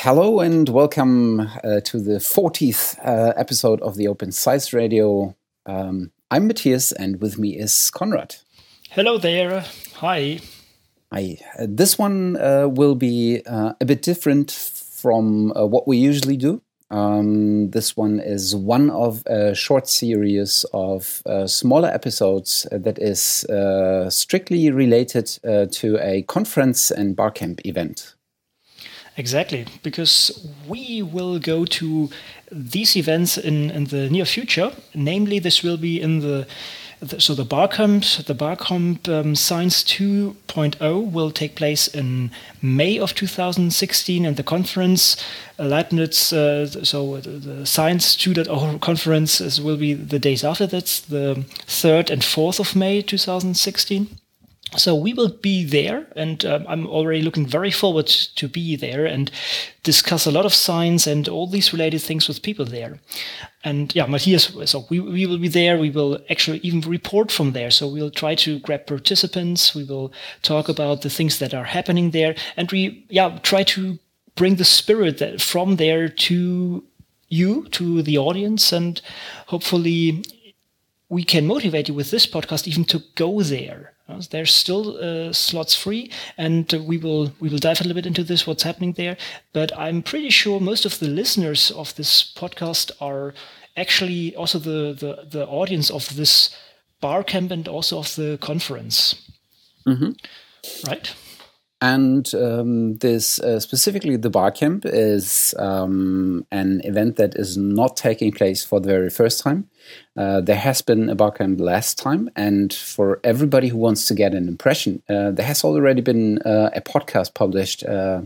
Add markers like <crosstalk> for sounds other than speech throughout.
Hello and welcome uh, to the 40th uh, episode of the Open Science Radio. Um, I'm Matthias and with me is Konrad. Hello there. Hi. Hi. Uh, this one uh, will be uh, a bit different from uh, what we usually do. Um, this one is one of a short series of smaller episodes that is strictly related to a conference and barcamp event. Exactly, because we will go to these events in, in the near future. Namely, this will be in the, the so the Barcamp, the Barcamp um, Science 2.0 will take place in May of 2016, and the conference uh, Leibniz, uh, so the Science 2.0 conference is, will be the days after that, the 3rd and 4th of May 2016. So we will be there, and um, I'm already looking very forward to be there and discuss a lot of science and all these related things with people there. And yeah, Matthias, so we, we will be there. We will actually even report from there. So we'll try to grab participants. We will talk about the things that are happening there, and we yeah try to bring the spirit that from there to you, to the audience, and hopefully we can motivate you with this podcast even to go there uh, there's still uh, slots free, and uh, we will we will dive a little bit into this what's happening there. But I'm pretty sure most of the listeners of this podcast are actually also the the, the audience of this bar camp and also of the conference. Mm-hmm. Right. And um, this uh, specifically the bar camp is um, an event that is not taking place for the very first time. Uh, there has been a bar camp last time, and for everybody who wants to get an impression, uh, there has already been uh, a podcast published uh,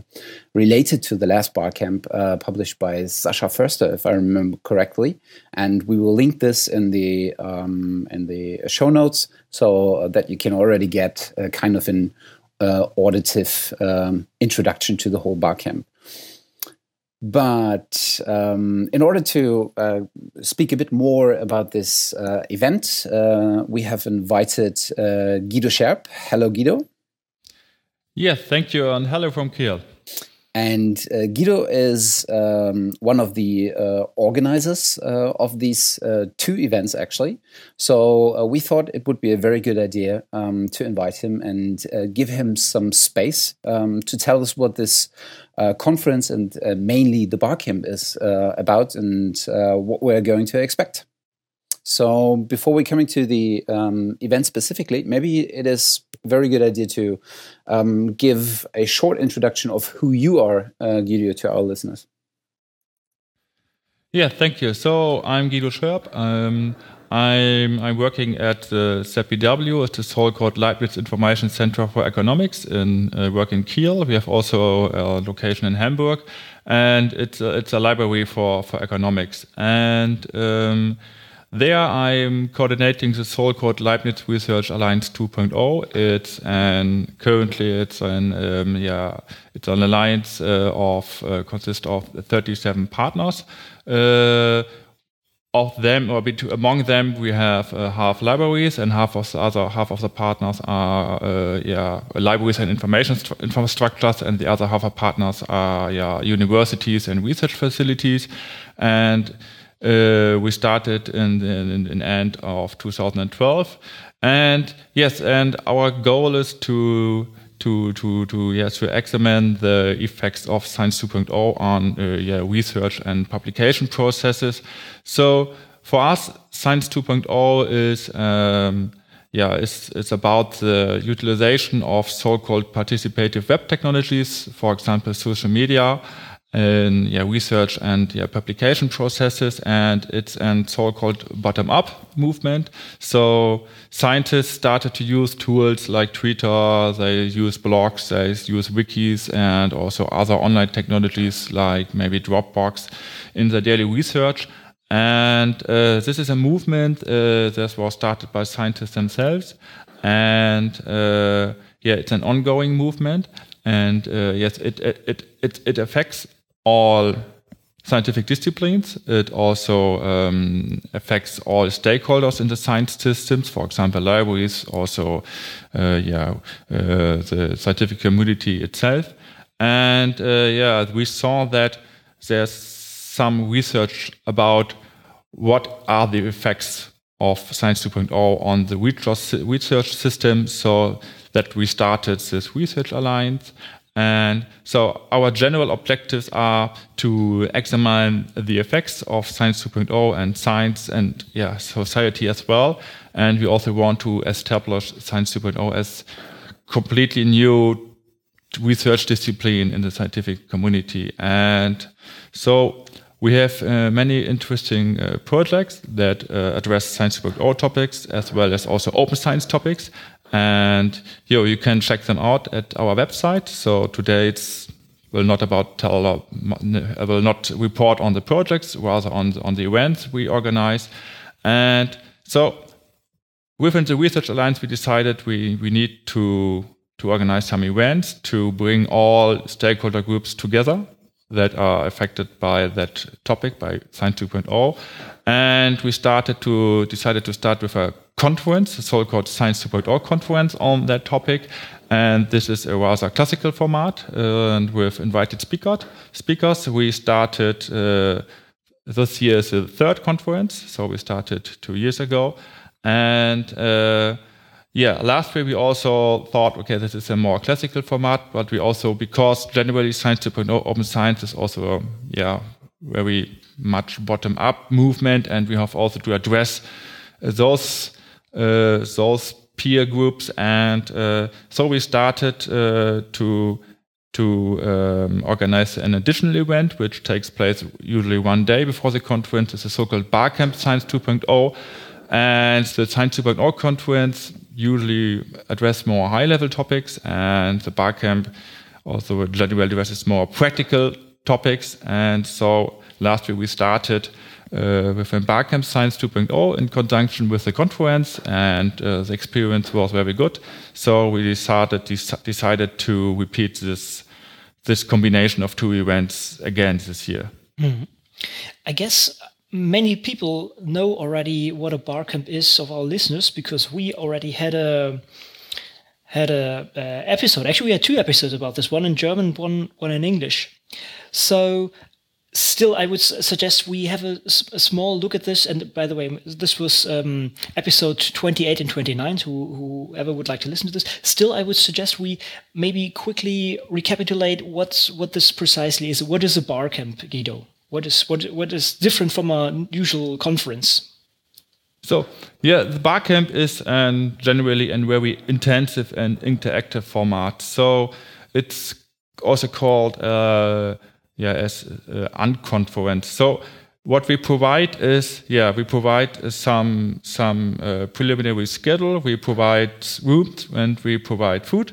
related to the last bar camp, uh, published by Sasha Förster, if I remember correctly. And we will link this in the um, in the show notes so that you can already get kind of an uh, auditive um, introduction to the whole barcamp. But um, in order to uh, speak a bit more about this uh, event, uh, we have invited uh, Guido Scherp. Hello, Guido. Yes, thank you, and hello from Kiel. And uh, Guido is um, one of the uh, organizers uh, of these uh, two events, actually. So uh, we thought it would be a very good idea um, to invite him and uh, give him some space um, to tell us what this conference and mainly the Barcamp is about and what we're going to expect. So before we come into the um, event specifically, maybe it is a very good idea to um, give a short introduction of who you are, uh, Guido, to our listeners. Yeah, thank you. So I'm Guido Scherp. Um, I'm, I'm working at the ZBW, it's the so-called Leibniz Information Center for Economics in uh, work in Kiel. We have also a location in Hamburg, and it's a, it's a library for, for economics. And um, there, I'm coordinating the so-called Leibniz Research Alliance 2.0. It's an currently it's an um, yeah it's an alliance uh, of uh, consists of 37 partners. Uh, of them, or among them, we have uh, half libraries, and half of the other half of the partners are uh, yeah libraries and information infrastructures, and the other half of partners are yeah universities and research facilities, and uh, we started in the in, in end of 2012, and yes, and our goal is to to to to yes to examine the effects of Science 2.0 on uh, yeah, research and publication processes. So for us, Science 2.0 is um, yeah, it's, it's about the utilization of so-called participative web technologies, for example, social media, in yeah, research and yeah, publication processes, and it's a so-called bottom-up movement. So scientists started to use tools like Twitter, they use blogs, they use wikis, and also other online technologies like maybe Dropbox in their daily research. And uh, this is a movement uh, that was started by scientists themselves, and uh, yeah, it's an ongoing movement. And uh, yes, it, it, it, it affects all scientific disciplines. It also um, affects all stakeholders in the science systems, for example, libraries, also, uh, yeah, uh, the scientific community itself. And uh, yeah, we saw that there's some research about what are the effects of Science 2.0 on the research system. So that we started this research alliance. And so our general objectives are to examine the effects of Science 2.0 and science and yeah, society as well. And we also want to establish Science 2.0 as completely new research discipline in the scientific community. And so we have uh, many interesting uh, projects that uh, address Science 2.0 topics as well as also open science topics. And you, know, you can check them out at our website. So today it's will not about tell will not report on the projects, rather on on the events we organize. And so within the Research Alliance, we decided we we need to to organize some events to bring all stakeholder groups together that are affected by that topic by Science 2.0. And we started to decided to start with a conference, a so-called Science 2.0 conference on that topic. And this is a rather classical format, uh, and with invited speaker, speakers. We started uh, this year the third conference, so we started two years ago, and. Uh, yeah, last year we also thought, okay, this is a more classical format, but we also, because generally Science 2.0 open science is also, a, yeah, very much bottom up movement, and we have also to address those those peer groups, and uh, so we started uh, to to um, organize an additional event, which takes place usually one day before the conference. It's a so-called Barcamp Science 2.0, and the Science 2.0 conference usually address more high-level topics, and the Barcamp also generally addresses more practical topics. And so last year we started uh, with a Barcamp Science 2.0 in conjunction with the conference, and uh, the experience was very good. So we decided decided to repeat this this combination of two events again this year. Mm. I guess many people know already what a barcamp is of our listeners because we already had a had a, episode. Actually, we had two episodes about this. One in German, one one in English. So still, I would suggest we have a, a, small look at this. And by the way, this was um, episode 28 and 29. Who, whoever would like to listen to this, still, I would suggest we maybe quickly recapitulate what's what this precisely is. What is a bar camp, Guido? What is what what is different from a usual conference? So yeah, the bar camp is an generally a very intensive and interactive format. So it's also called uh, yeah as uh, unconference. So what we provide is yeah we provide some some uh, preliminary schedule. We provide rooms and we provide food,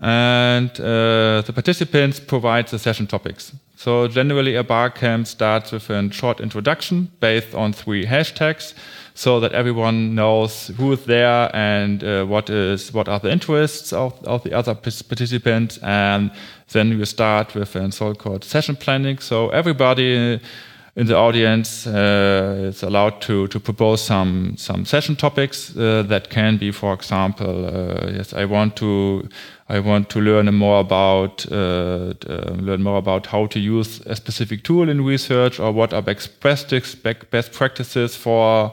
and uh, the participants provide the session topics. So generally a bar camp starts with a short introduction based on three hashtags so that everyone knows who is there and uh, what is what are the interests of, of the other participants. And then we start with a so-called session planning. So everybody in the audience uh, is allowed to, to propose some some session topics uh, that can be for example uh, yes I want to I want to learn more about uh, uh, learn more about how to use a specific tool in research, or what are best best practices for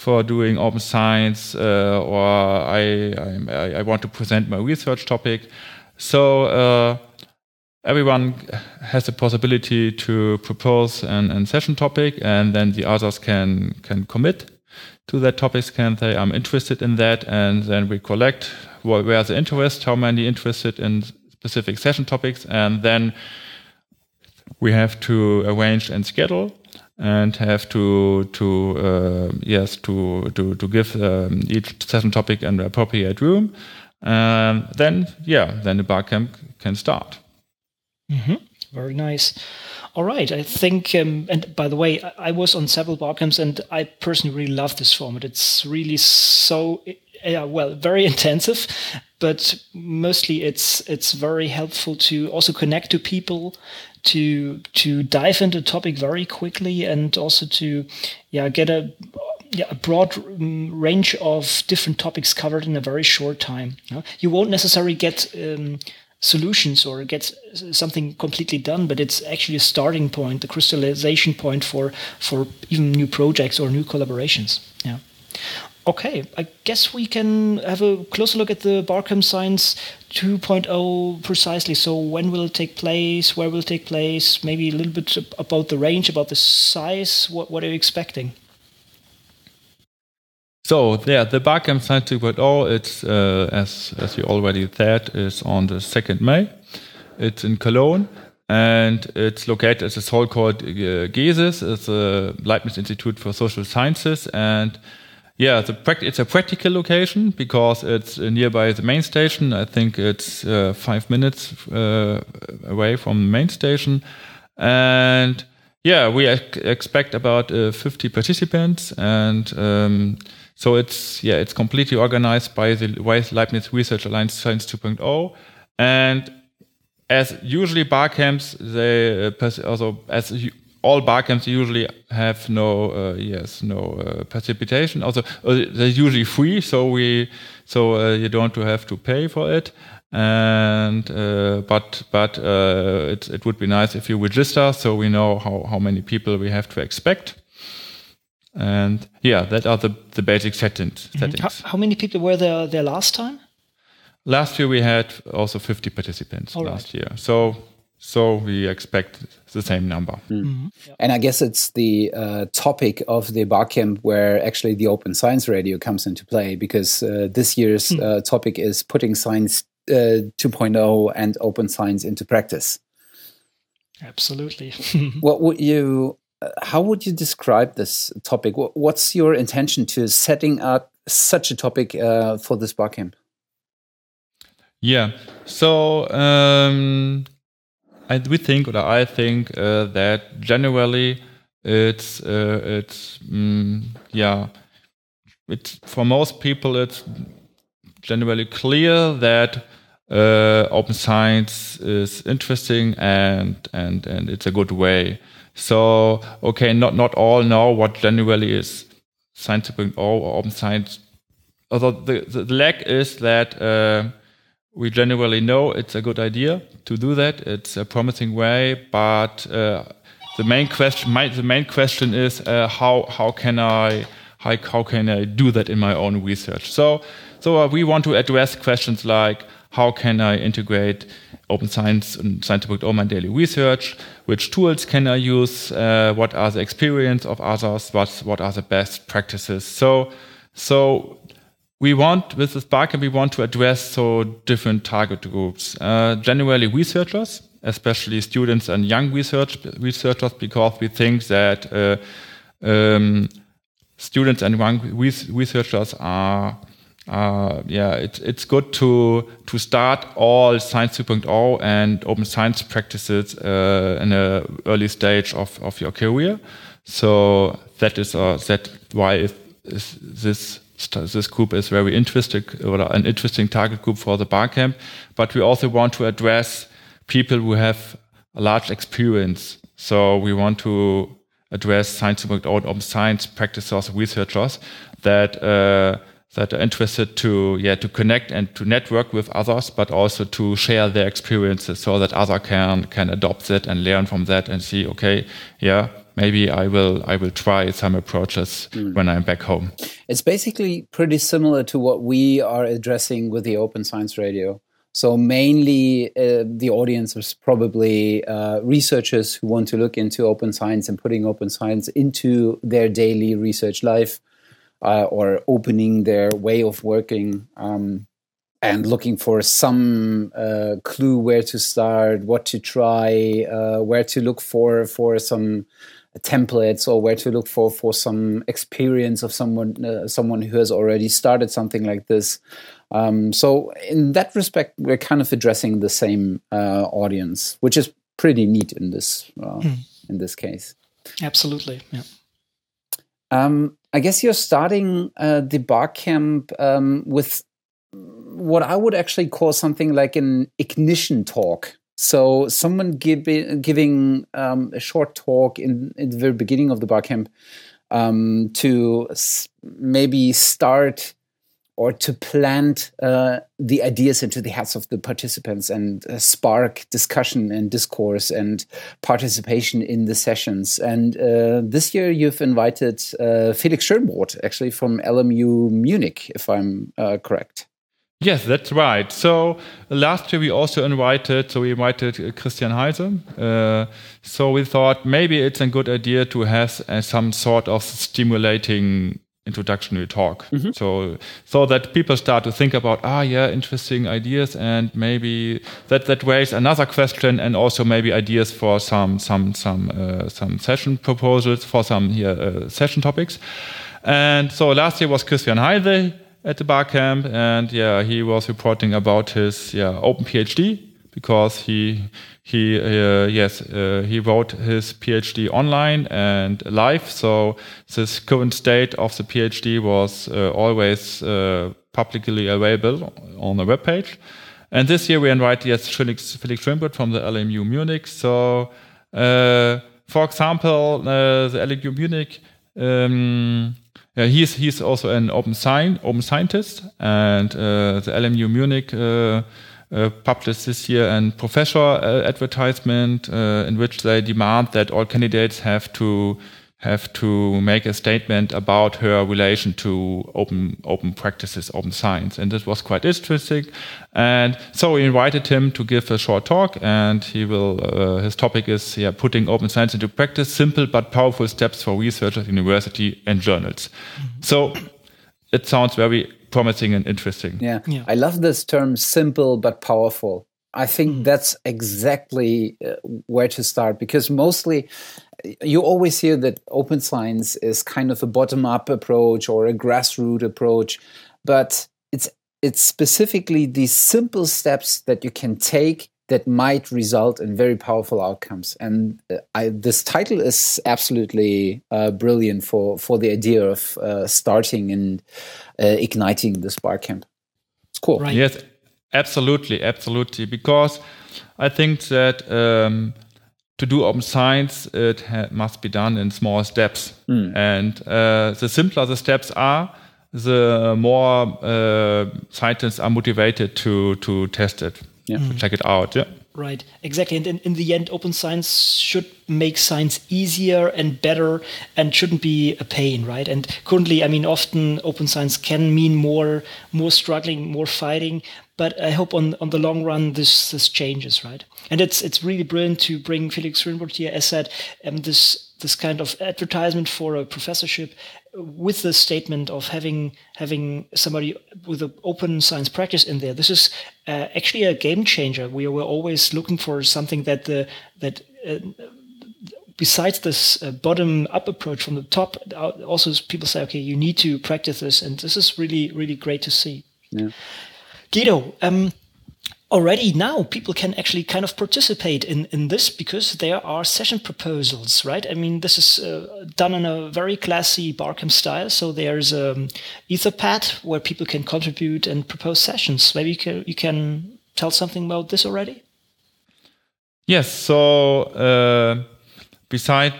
for doing open science, uh, or I, I, I want to present my research topic. So uh, everyone has the possibility to propose an, an session topic, and then the others can can commit to that topic. Can say I'm interested in that, and then we collect where's the interest, how many interested in specific session topics, and then we have to arrange and schedule and have to to uh, yes to to to give um, each session topic an appropriate room, and then yeah, then the bar camp can start. Mm -hmm. Very nice. All right, I think, um, and by the way, I, I was on several bar camps, and I personally really love this format. It's really so yeah, well, very intensive, but mostly it's it's very helpful to also connect to people, to to dive into topic very quickly, and also to yeah get a yeah, a broad mm, range of different topics covered in a very short time. You won't necessarily get um, solutions or get something completely done, but it's actually a starting point, the crystallization point for for even new projects or new collaborations. Yeah. Okay, I guess we can have a closer look at the Barcamp Science 2.0 precisely. So, when will it take place? Where will it take place? Maybe a little bit about the range, about the size. What, what are you expecting? So yeah, the Barcamp Science 2.0, it's uh, as as you already said, is on the second May. It's in Cologne, and it's located at a hall called uh, GESIS. It's the Leibniz Institute for Social Sciences, and yeah, it's a practical location because it's nearby the main station. I think it's uh, five minutes uh, away from the main station, and yeah, we expect about uh, 50 participants and. Um, so it's yeah, it's completely organized by the Leibniz Research Alliance Science 2.0, and as usually Barcamps, they uh, also as all Barcamps usually have no uh, yes no uh, precipitation. Also, uh, they're usually free, so we so uh, you don't have to pay for it. And uh, but but uh, it it would be nice if you register, so we know how how many people we have to expect. And yeah, that are the, the basic settings. Mm -hmm. settings. How, how, many people were there, there last time? Last year we had also 50 participants All last right. year. So so we expect the same number. Mm. Mm -hmm. And I guess it's the uh, topic of the Barcamp where actually the Open Science Radio comes into play because uh, this year's mm. uh, topic is putting science uh, 2.0 and open science into practice. Absolutely. <laughs> what would you how would you describe this topic? What's your intention to setting up such a topic uh, for this barcamp? Yeah, so um, I, we think, or I think, uh, that generally it's uh, it's mm, yeah, it's for most people it's generally clear that uh, open science is interesting and and and it's a good way so, okay, not, not all know what generally is Science 2.0 or open science. Although the, the, the lack is that uh, we generally know it's a good idea to do that. It's a promising way, but uh, the main question, my, the main question is uh, how how can I how, how can I do that in my own research? So so uh, we want to address questions like how can I integrate open science and scientific my daily research? Which tools can I use? Uh, what are the experience of others? What what are the best practices? So so we want with this Barcamp we want to address so different target groups. Uh, generally researchers, especially students and young research researchers, because we think that uh, um, students and young researchers are uh, yeah, it's it's good to to start all Science 2.0 and open science practices uh, in an early stage of, of your career. So that is uh, that why is this this group is very interesting or an interesting target group for the Barcamp. But we also want to address people who have a large experience. So we want to address Science 2.0 and open science practices researchers that uh, that are interested to yeah to connect and to network with others, but also to share their experiences so that other can can adopt it and learn from that and see okay yeah maybe I will I will try some approaches mm. when I'm back home. It's basically pretty similar to what we are addressing with the Open Science Radio. So mainly uh, the audience is probably uh, researchers who want to look into open science and putting open science into their daily research life uh, or opening their way of working um, and looking for some uh, clue where to start, what to try, uh, where to look for for some templates or where to look for for some experience of someone uh, someone who has already started something like this. Um, so in that respect, we're kind of addressing the same uh, audience, which is pretty neat in this mm. in this case. Absolutely, yeah. Um, I guess you're starting uh, the Barcamp um, with what I would actually call something like an ignition talk. So, someone giving um, a short talk in, in, the very beginning of the Barcamp um, to maybe start or to plant uh, the ideas into the heads of the participants and uh, spark discussion and discourse and participation in the sessions. And uh, this year you've invited uh, Felix Schönbrodt, actually from LMU Munich, if I'm uh, correct. Yes, that's right. So last year we also invited, so we invited uh, Christian Heise. Uh, so we thought maybe it's a good idea to have uh, some sort of stimulating introductory talk. Mm -hmm. So so that people start to think about ah yeah interesting ideas and maybe that that raises another question and also maybe ideas for some some some uh, some session proposals for some here uh, session topics. And so last year was Christian Heise at the Barcamp, and yeah, he was reporting about his yeah open PhD because he he uh, yes uh, he wrote his PhD online and live. So this current state of the PhD was uh, always uh, publicly available on the web page. And this year we invite yes Felix Felix from the LMU Munich. So uh, for example, uh, the LMU Munich. Um, yeah, he's he's also an open open scientist, and uh, the LMU Munich uh, uh, published this year a professor uh, advertisement uh, in which they demand that all candidates have to have to make a statement about her relation to open open practices, open science, and this was quite interesting. And so we invited him to give a short talk, and he will. Uh, his topic is yeah, putting open science into practice: simple but powerful steps for researchers, university, and journals. Mm -hmm. So it sounds very promising and interesting. Yeah. yeah. I love this term simple but powerful. I think mm. that's exactly uh, where to start because mostly you always hear that open science is kind of a bottom up approach or a grassroots approach, but it's it's specifically these simple steps that you can take that might result in very powerful outcomes. And uh, I, this title is absolutely uh, brilliant for for the idea of uh, starting and uh, igniting this Barcamp. It's cool. Right. Yes, absolutely, absolutely. Because I think that. Um, to do open science, it must be done in small steps. Mm. And uh, the simpler the steps are, the more uh, scientists are motivated to to test it, yeah. to check it out. Yeah. Right, exactly. And in, in the end, open science should make science easier and better and shouldn't be a pain, right? And currently, I mean, often open science can mean more, more struggling, more fighting. But I hope on on the long run this this changes, right? And it's it's really brilliant to bring Felix Schönbrodt here. As said, um, this this kind of advertisement for a professorship with the statement of having having somebody with an open science practice in there. This is uh, actually a game changer. We were always looking for something that the that. Uh, besides this uh, bottom up approach from the top, uh, also people say, okay, you need to practice this, and this is really, really great to see. Yeah. Guido, um, already now people can actually kind of participate in, in this because there are session proposals, right? I mean, this is uh, done in a very classy Barcamp style. So there's um, Etherpad where people can contribute and propose sessions. Maybe you can, you can tell something about this already? Yes. So uh, beside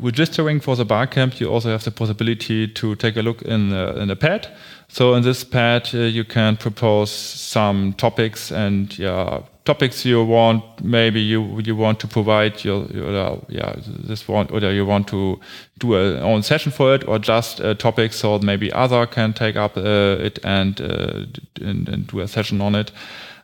registering for the Barcamp, you also have the possibility to take a look in the, in the pad. So in this pad, uh, you can propose some topics and yeah, topics you want. Maybe you you want to provide your, your uh, yeah this one, or you want to do a own session for it, or just a topic so maybe other can take up uh, it and, uh, and, and do a session on it.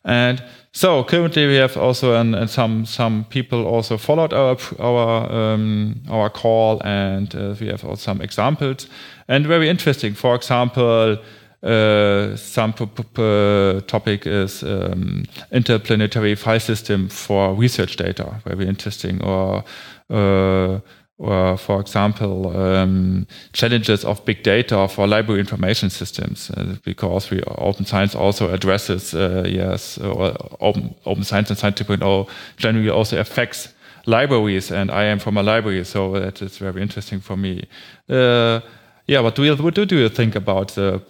And so currently we have also and, and some some people also followed our our um, our call and uh, we have also some examples and very interesting. For example, uh, some topic is um, interplanetary file system for research data, very interesting. Or, uh, or for example, um, challenges of big data for library information systems, uh, because we open science also addresses uh, yes, open open science and science scientific generally also affects libraries, and I am from a library, so that is very interesting for me. Uh, yeah, what do you what do you think about the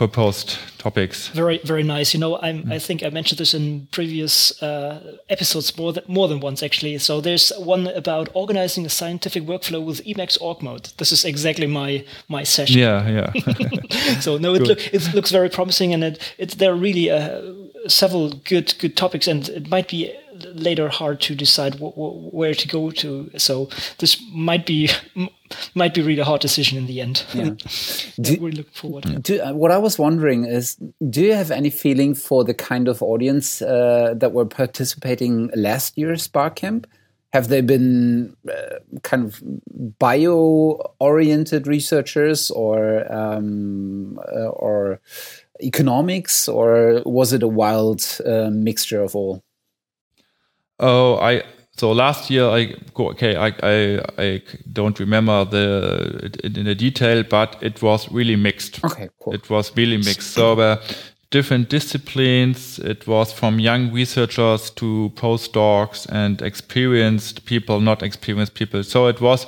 proposed topics. Very, very nice. You know, I'm, I think I mentioned this in previous uh, episodes more than more than once actually. So there's one about organizing a scientific workflow with Emacs org mode. This is exactly my my session. Yeah, yeah. <laughs> so no, it, look, it looks very promising, and it, it there are really uh, several good good topics, and it might be later hard to decide where to go to. So this might be might be really a hard decision in the end. Yeah. <laughs> do, we're looking forward. Do, uh, what I was wondering is, do you have any feeling for the kind of audience uh, that were participating last year's Barcamp? Have they been uh, kind of bio-oriented researchers or um, uh, or economics, or was it a wild uh, mixture of all? Oh, I so last year I okay I I, I don't remember the in the detail, but it was really mixed. Okay, cool. It was really mixed. So there different disciplines. It was from young researchers to postdocs and experienced people, not experienced people. So it was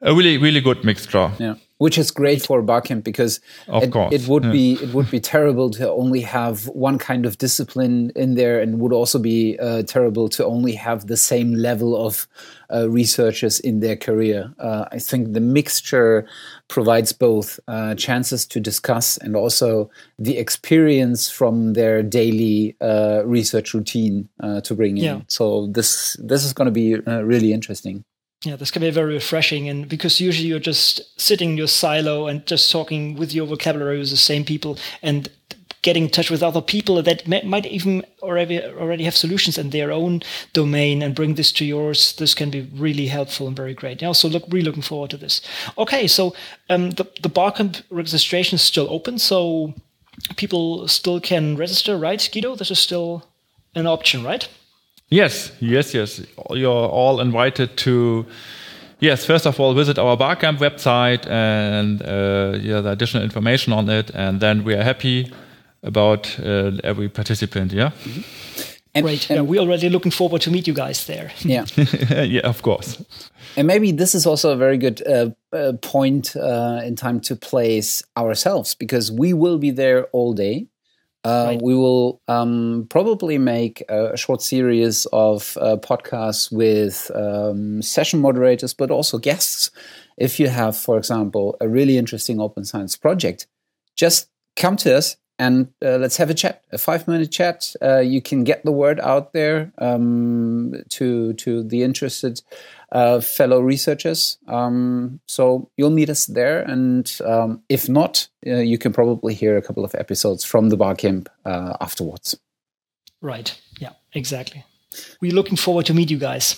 a really really good mixture. Yeah which is great for Barcamp because of it, course. it would yeah. be it would be terrible to only have one kind of discipline in there, and would also be uh, terrible to only have the same level of uh, researchers in their career. Uh, I think the mixture provides both uh, chances to discuss and also the experience from their daily uh, research routine uh, to bring in. Yeah. So this this is going to be really interesting yeah, this can be very refreshing. And because usually you're just sitting in your silo and just talking with your vocabulary with the same people and getting in touch with other people that may, might even already already have solutions in their own domain and bring this to yours. This can be really helpful and very great. Yeah, so look, really looking forward to this. Okay, so um, the the Barcamp registration is still open, so people still can register, right, Guido? This is still an option, right? Yes, yes, yes. You're all invited to. Yes, first of all, visit our Barcamp website and uh, yeah, the additional information on it, and then we are happy about uh, every participant. Yeah. Mm -hmm. And, Great. And yeah, we're already looking forward to meet you guys there. Yeah. <laughs> <laughs> yeah, of course. And maybe this is also a very good uh, uh, point uh, in time to place ourselves because we will be there all day. Uh, right. We will um, probably make a, short series of uh, podcasts with um, session moderators, but also guests. If you have, for example, a really interesting open science project, just come to us and uh, let's have a chat, a five minute chat. Uh, you can get the word out there um, to to the interested uh, fellow researchers. Um, so you'll meet us there, and um, if not, uh, you can probably hear a couple of episodes from the Barcamp uh, afterwards. Right. Yeah. Exactly. We're looking forward to meet you guys.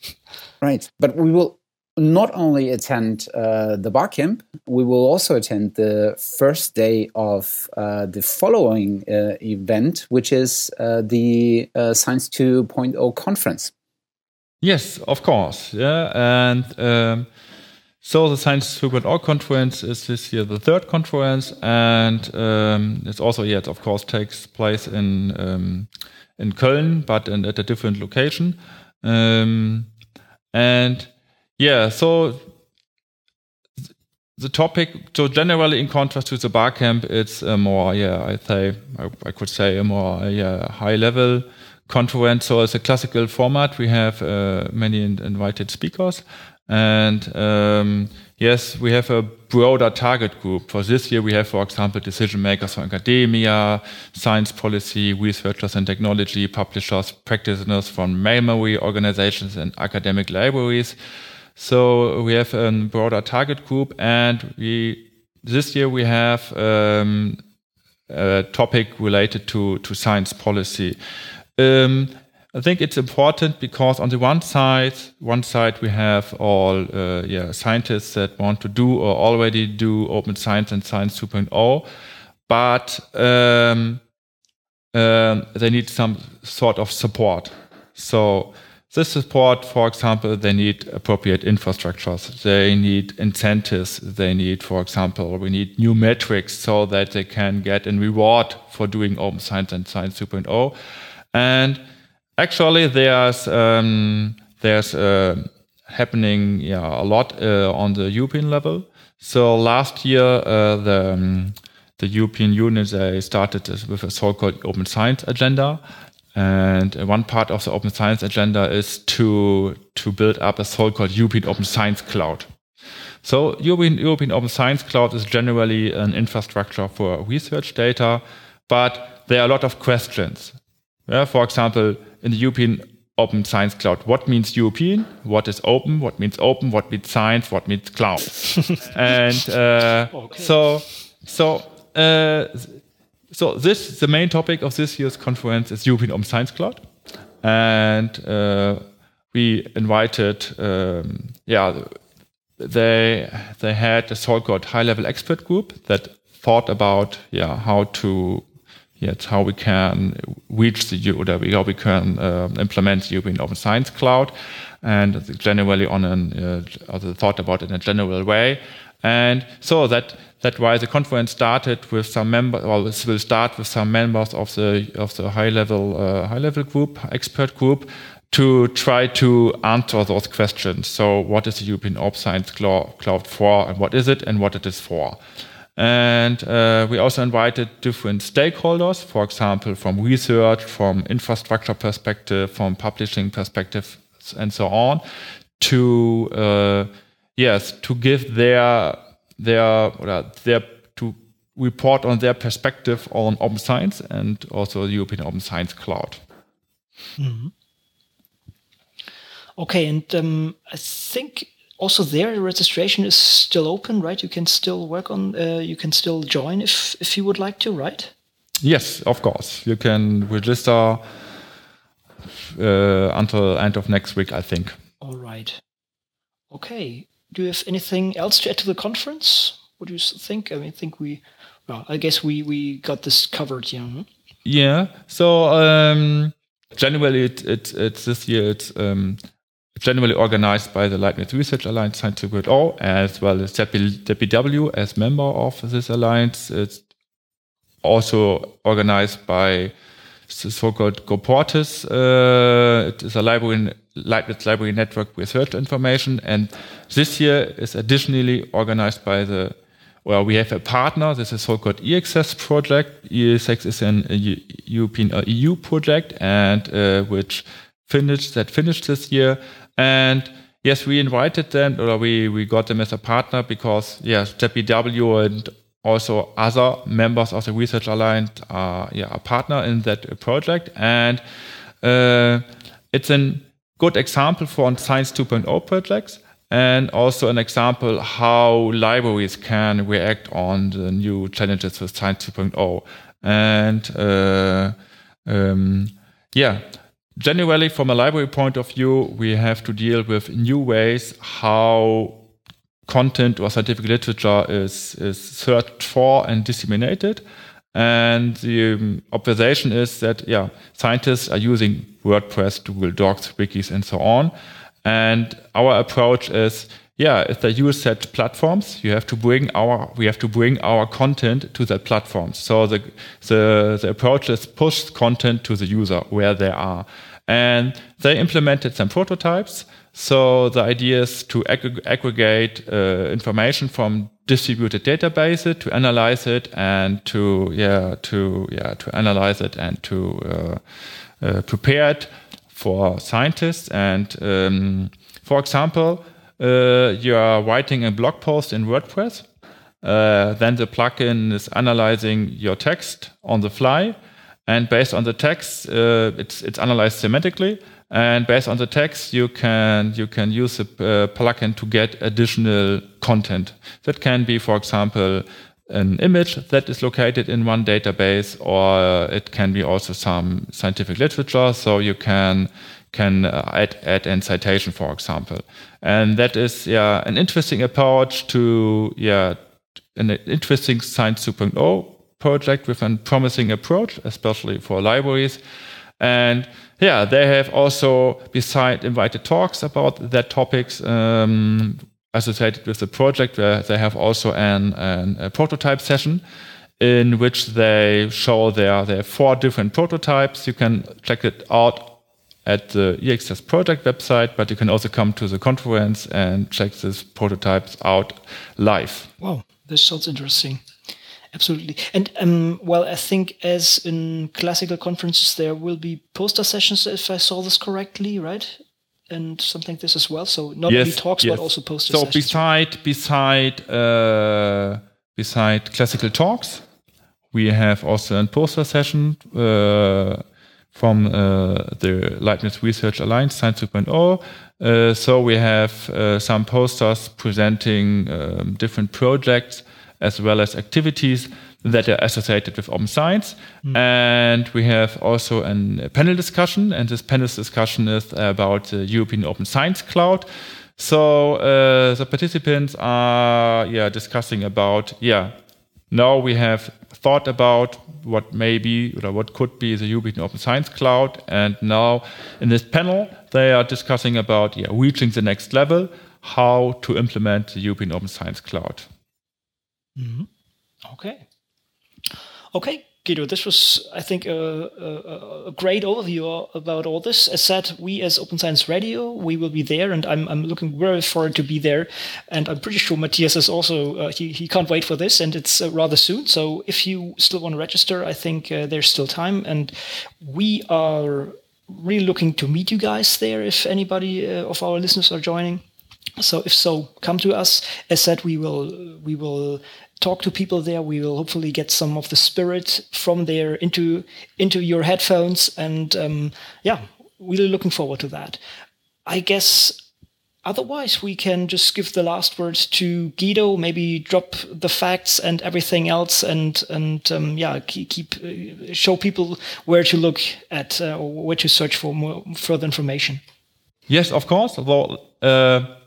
<laughs> right, but we will not only attend uh, the Barcamp, we will also attend the first day of uh, the following uh, event, which is uh, the uh, Science 2.0 conference. Yes, of course. Yeah, and um, so the Science 2.0 conference is this year the third conference, and um, it's also yet, of course, takes place in um, in Köln, but in, at a different location. Um, and yeah, so the topic, so generally in contrast to the bar camp, it's a more, yeah, I say, I, I could say a more, yeah, high level conference. So it's a classical format. We have uh, many invited speakers. And um, yes, we have a broader target group. For this year, we have, for example, decision makers from academia, science policy, researchers in technology, publishers, practitioners from memory organizations and academic libraries. So we have a broader target group, and we this year we have um, a topic related to to science policy. Um, I think it's important because on the one side, one side we have all uh, yeah scientists that want to do or already do open science and science 2.0, but um, um, they need some sort of support. So this support, for example, they need appropriate infrastructures, they need incentives, they need, for example, we need new metrics so that they can get a reward for doing open science and science 2.0. And actually, there's um, there's uh, happening yeah, a lot uh, on the European level. So last year, uh, the um, the European Union, they started with a so-called open science agenda. And one part of the open science agenda is to, to build up a so-called European open science cloud. So European, European open science cloud is generally an infrastructure for research data, but there are a lot of questions. Yeah, for example, in the European open science cloud, what means European? What is open? What means open? What means science? What means cloud? <laughs> and uh, okay. so, so, uh, so this the main topic of this year's conference is European Open Science Cloud, and uh, we invited, um, yeah, they they had a so-called high-level expert group that thought about yeah how to yet how we can reach the or how we can uh, implement the European Open Science Cloud, and generally on an uh, thought about in a general way. And so that that why the conference started with some members, or will start with some members of the of the high level uh, high level group expert group to try to answer those questions. So, what is the European Open Science Cloud for, and what is it, and what it is for? And uh, we also invited different stakeholders, for example, from research, from infrastructure perspective, from publishing perspective, and so on, to uh, yes, to give their their their to report on their perspective on open science and also the European Open Science Cloud. Mm -hmm. Okay, and um, I think also there registration is still open, right? You can still work on, uh, you can still join if if you would like to, right? Yes, of course. You can register uh, until end of next week, I think. All right. Okay. Do you have anything else to add to the conference? What do you think? I mean, I think we, well, I guess we we got this covered, yeah. Hmm? Yeah. So um, generally, it, it, it's this year. It's um, generally organized by the Leibniz Research Alliance Science 2.0, as well as ZBW as member of this alliance. It's also organized by the so-called Goportis. Uh, it is a library, Leibniz Library Network Research Information, and this year is additionally organized by the well, we have a partner. This is so-called EEXCESS project. EEXCESS is an European uh, EU project, and uh, which finished that finished this year. And yes, we invited them, or we, we got them as a partner because, yes, ZBW and also other members of the Research Alliance are yeah, a partner in that project. And uh, it's a good example for Science 2.0 projects and also an example how libraries can react on the new challenges with Science 2.0. And uh, um, yeah, generally, from a library point of view, we have to deal with new ways how content or scientific literature is, is searched for and disseminated. And the um, observation is that, yeah, scientists are using WordPress, Google Docs, wikis, and so on. And our approach is, yeah, if they use such platforms, you have to bring our, we have to bring our content to that platform. So the, the, the approach is push content to the user where they are. And they implemented some prototypes. So the idea is to ag aggregate uh, information from distributed databases to analyze it and to yeah to yeah to analyze it and to uh, uh, prepare it for scientists. And um, for example, uh, you are writing a blog post in WordPress. Uh, then the plugin is analyzing your text on the fly and based on the text, uh, it's it's analyzed semantically. And based on the text, you can you can use a uh, plugin to get additional content. That can be, for example, an image that is located in one database, or it can be also some scientific literature. So you can can uh, add add in citation, for example. And that is yeah an interesting approach to yeah an interesting Science 2.0 project with a promising approach, especially for libraries. And yeah, they have also, beside invited talks about their topics, um, associated with the project, where they have also an, an, a prototype session in which they show their, their four different prototypes. You can check it out at the EEXCESS project website, but you can also come to the conference and check these prototypes out live. Wow, this sounds interesting. Absolutely. And um, well, I think as in classical conferences, there will be poster sessions, if I saw this correctly, right? And something like this as well. So not yes, only talks, yes. but also poster so sessions. beside beside uh, beside classical talks, we have also a poster session uh, from uh, the Leibniz Research Alliance Science 2.0. Uh, so we have uh, some posters presenting um, different projects as well as activities that are associated with open science. Mm. And we have also a panel discussion, and this panel discussion is about the European Open Science Cloud. So uh, the participants are yeah discussing about yeah now we have thought about what may be or what could be the European Open Science Cloud, and now in this panel they are discussing about yeah, reaching the next level, how to implement the European Open Science Cloud. Mm-hmm. Okay. Okay, Guido, this was, I think, a, a, a, great overview about all this. As said, we as Open Science Radio, we will be there, and I'm, I'm looking very forward to be there. And I'm pretty sure Matthias is also, uh, he, he can't wait for this, and it's uh, rather soon. So if you still want to register, I think uh, there's still time. And we are really looking to meet you guys there if anybody uh, of our listeners are joining. So if so, come to us. As said, we will we will talk to people there. We will hopefully get some of the spirit from there into into your headphones, and um, yeah, really looking forward to that. I guess otherwise we can just give the last words to Guido. Maybe drop the facts and everything else, and and um, yeah, keep, uh, show people where to look at uh, or where to search for more further information. Yes, of course. Well, uh,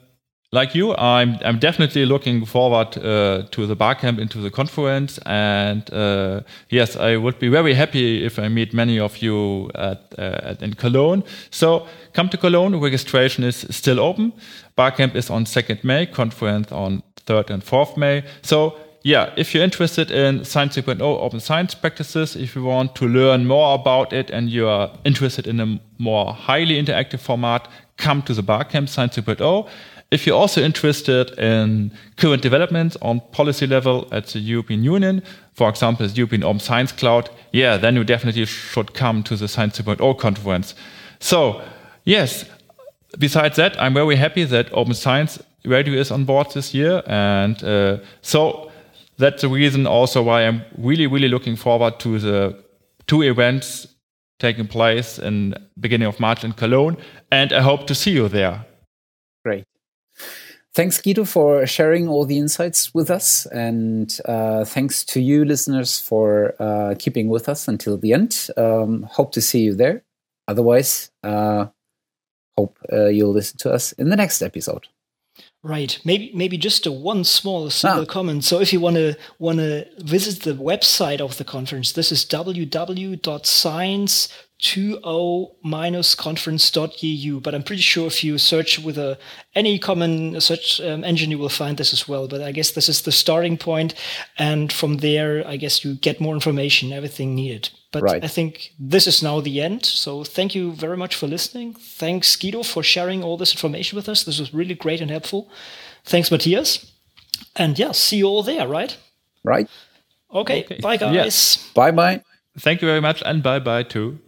like you, I'm I'm definitely looking forward uh, to the barcamp into the conference, and uh, yes, I would be very happy if I meet many of you at, uh, at, in Cologne. So come to Cologne. Registration is still open. Barcamp is on 2nd May, conference on 3rd and 4th May. So yeah, if you're interested in Science 2.0 open science practices, if you want to learn more about it and you are interested in a more highly interactive format, come to the Barcamp Science 2.0. If you're also interested in current developments on policy level at the European Union, for example, the European Open Science Cloud, yeah, then you definitely should come to the Science 2.0 conference. So, yes, besides that, I'm very happy that Open Science Radio is on board this year. And uh, so that's the reason also why I'm really, really looking forward to the two events taking place in beginning of March in Cologne. And I hope to see you there. Great. Thanks, Guido, for sharing all the insights with us. And uh, thanks to you, listeners, for uh, keeping with us until the end. Um, hope to see you there. Otherwise, uh, hope uh, you'll listen to us in the next episode. Right. Maybe maybe just a one small single ah. comment. So if you want to want to visit the website of the conference, this is www.science 20-conference.eu but i'm pretty sure if you search with a any common search um, engine you will find this as well. But i guess this is the starting point and from there i guess you get more information everything needed. But right. i think this is now the end. So thank you very much for listening. Thanks guido for sharing all this information with us. This was really great and helpful. Thanks matthias. And yeah see you all there right? Right. Okay, okay. bye guys. Bye bye. Thank you very much and bye bye too